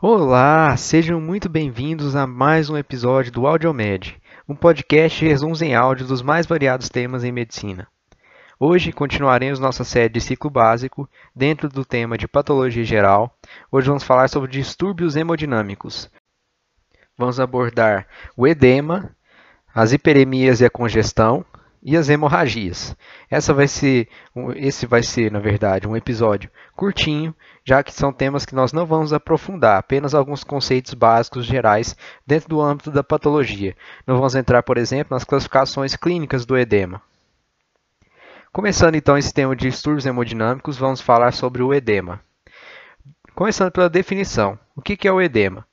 Olá, sejam muito bem-vindos a mais um episódio do AudioMed, um podcast de resumos em áudio dos mais variados temas em medicina. Hoje continuaremos nossa série de ciclo básico dentro do tema de patologia geral. Hoje vamos falar sobre distúrbios hemodinâmicos. Vamos abordar o edema, as hiperemias e a congestão, e as hemorragias. Essa vai ser, esse vai ser, na verdade, um episódio curtinho, já que são temas que nós não vamos aprofundar, apenas alguns conceitos básicos gerais dentro do âmbito da patologia. Não vamos entrar, por exemplo, nas classificações clínicas do edema. Começando então esse tema de distúrbios hemodinâmicos, vamos falar sobre o edema. Começando pela definição. O que é o edema?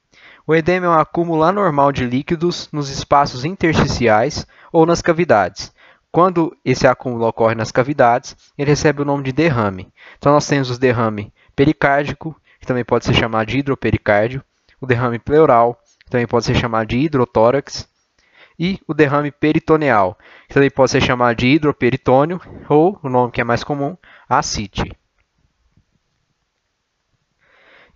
O edema é um acúmulo anormal de líquidos nos espaços intersticiais ou nas cavidades, quando esse acúmulo ocorre nas cavidades, ele recebe o nome de derrame. Então, nós temos o derrame pericárdico, que também pode ser chamado de hidropericárdio, o derrame pleural, que também pode ser chamado de hidrotórax, e o derrame peritoneal, que também pode ser chamado de hidroperitônio, ou, o nome que é mais comum, ascite.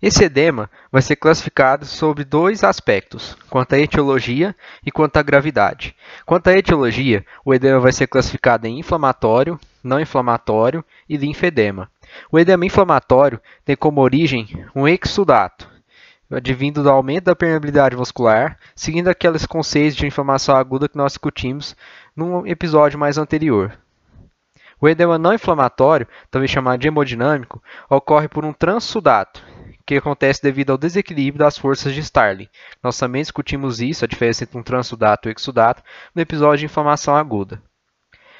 Esse edema vai ser classificado sobre dois aspectos, quanto à etiologia e quanto à gravidade. Quanto à etiologia, o edema vai ser classificado em inflamatório, não inflamatório e linfedema. O edema inflamatório tem como origem um exudato, advindo do aumento da permeabilidade muscular, seguindo aqueles conceitos de inflamação aguda que nós discutimos num episódio mais anterior. O edema não inflamatório, também chamado de hemodinâmico, ocorre por um transsudato, que acontece devido ao desequilíbrio das forças de Starling. Nós também discutimos isso, a diferença entre um transudato e exudato, no episódio de inflamação aguda.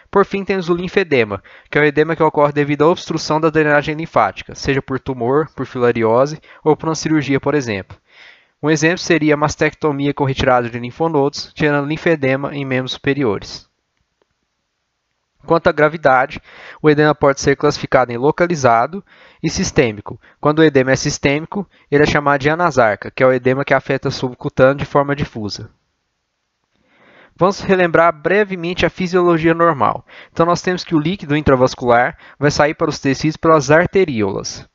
Por fim, temos o linfedema, que é o edema que ocorre devido à obstrução da drenagem linfática, seja por tumor, por filariose ou por uma cirurgia, por exemplo. Um exemplo seria a mastectomia com retirada de linfonodos, gerando linfedema em membros superiores. Quanto à gravidade, o edema pode ser classificado em localizado e sistêmico. Quando o edema é sistêmico, ele é chamado de anasarca, que é o edema que afeta o subcutâneo de forma difusa. Vamos relembrar brevemente a fisiologia normal. Então, nós temos que o líquido intravascular vai sair para os tecidos pelas arteríolas.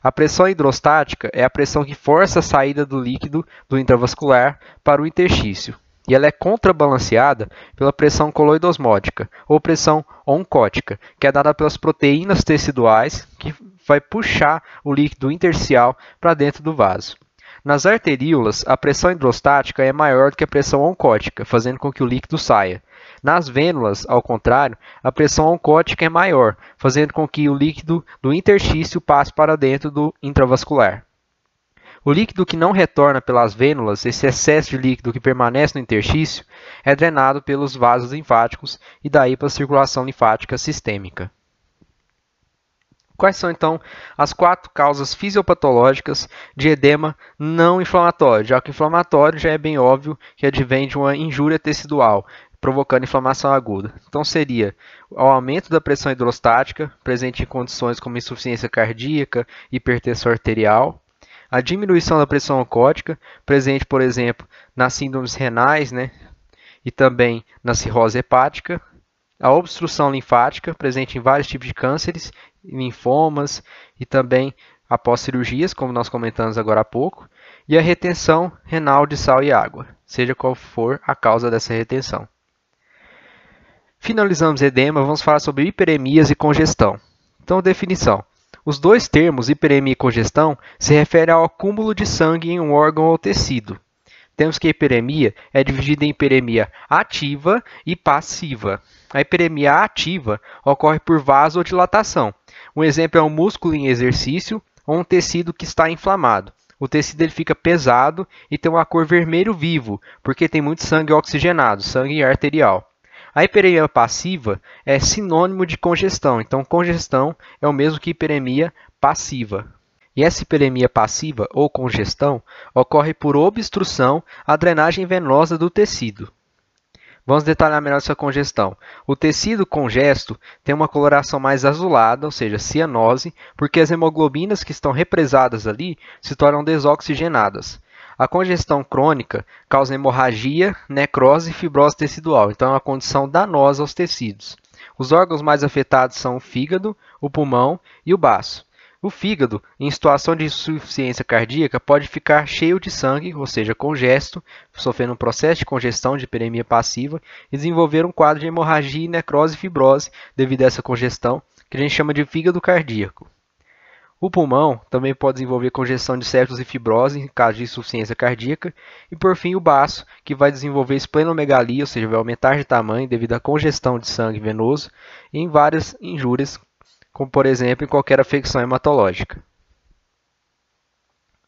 A pressão hidrostática é a pressão que força a saída do líquido do intravascular para o interstício e ela é contrabalanceada pela pressão coloidosmótica ou pressão oncótica, que é dada pelas proteínas teciduais que vai puxar o líquido intersticial para dentro do vaso. Nas arteríolas, a pressão hidrostática é maior do que a pressão oncótica, fazendo com que o líquido saia. Nas vênulas, ao contrário, a pressão oncótica é maior, fazendo com que o líquido do interstício passe para dentro do intravascular. O líquido que não retorna pelas vênulas, esse excesso de líquido que permanece no interstício, é drenado pelos vasos linfáticos e daí para a circulação linfática sistêmica. Quais são então as quatro causas fisiopatológicas de edema não inflamatório? Já que inflamatório já é bem óbvio que advém de uma injúria tecidual, provocando inflamação aguda. Então seria o aumento da pressão hidrostática, presente em condições como insuficiência cardíaca, hipertensão arterial, a diminuição da pressão oncótica, presente, por exemplo, nas síndromes renais né, e também na cirrose hepática, a obstrução linfática, presente em vários tipos de cânceres, linfomas e também após cirurgias, como nós comentamos agora há pouco, e a retenção renal de sal e água, seja qual for a causa dessa retenção. Finalizamos edema, vamos falar sobre hiperemias e congestão. Então, definição. Os dois termos, hiperemia e congestão, se referem ao acúmulo de sangue em um órgão ou tecido. Temos que a hiperemia é dividida em hiperemia ativa e passiva. A hiperemia ativa ocorre por vasodilatação. Um exemplo é um músculo em exercício ou um tecido que está inflamado. O tecido ele fica pesado e tem uma cor vermelho vivo, porque tem muito sangue oxigenado, sangue arterial. A hiperemia passiva é sinônimo de congestão, então congestão é o mesmo que hiperemia passiva. E essa hiperemia passiva ou congestão ocorre por obstrução à drenagem venosa do tecido. Vamos detalhar melhor essa congestão. O tecido congesto tem uma coloração mais azulada, ou seja, cianose, porque as hemoglobinas que estão represadas ali se tornam desoxigenadas. A congestão crônica causa hemorragia, necrose e fibrose tecidual, então é uma condição danosa aos tecidos. Os órgãos mais afetados são o fígado, o pulmão e o baço. O fígado, em situação de insuficiência cardíaca, pode ficar cheio de sangue, ou seja, congesto, sofrendo um processo de congestão de hiperemia passiva e desenvolver um quadro de hemorragia, necrose e fibrose devido a essa congestão, que a gente chama de fígado cardíaco. O pulmão também pode desenvolver congestão de septos e fibrose em caso de insuficiência cardíaca. E por fim, o baço, que vai desenvolver esplenomegalia, ou seja, vai aumentar de tamanho devido à congestão de sangue venoso e em várias injúrias como por exemplo em qualquer afecção hematológica.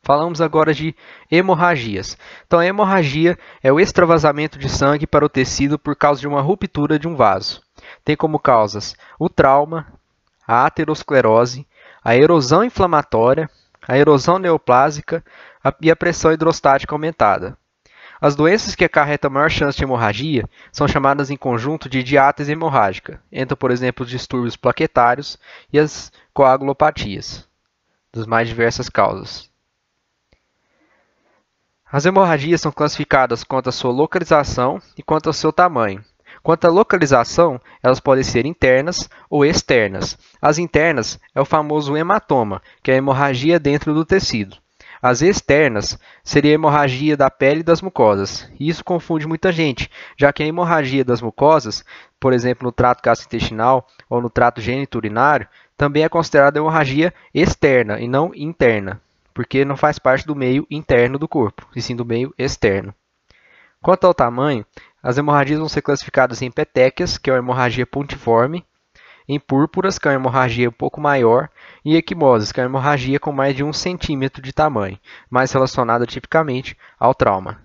Falamos agora de hemorragias. Então, a hemorragia é o extravasamento de sangue para o tecido por causa de uma ruptura de um vaso. Tem como causas o trauma, a aterosclerose, a erosão inflamatória, a erosão neoplásica e a pressão hidrostática aumentada. As doenças que acarretam maior chance de hemorragia são chamadas em conjunto de diátese hemorrágica. Entram, por exemplo, os distúrbios plaquetários e as coagulopatias, das mais diversas causas. As hemorragias são classificadas quanto à sua localização e quanto ao seu tamanho. Quanto à localização, elas podem ser internas ou externas. As internas é o famoso hematoma, que é a hemorragia dentro do tecido. As externas seria a hemorragia da pele e das mucosas. Isso confunde muita gente, já que a hemorragia das mucosas, por exemplo, no trato gastrointestinal ou no trato geniturinário, também é considerada hemorragia externa e não interna, porque não faz parte do meio interno do corpo, e sim do meio externo. Quanto ao tamanho, as hemorragias vão ser classificadas em petequias, que é uma hemorragia pontiforme, em púrpuras, que é uma hemorragia um pouco maior, e equimoses, que é uma hemorragia com mais de um centímetro de tamanho, mais relacionada tipicamente ao trauma.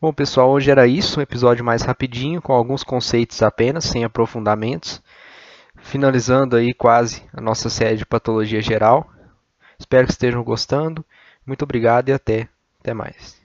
Bom, pessoal, hoje era isso, um episódio mais rapidinho, com alguns conceitos apenas, sem aprofundamentos. Finalizando aí quase a nossa série de patologia geral. Espero que estejam gostando. Muito obrigado e até, até mais.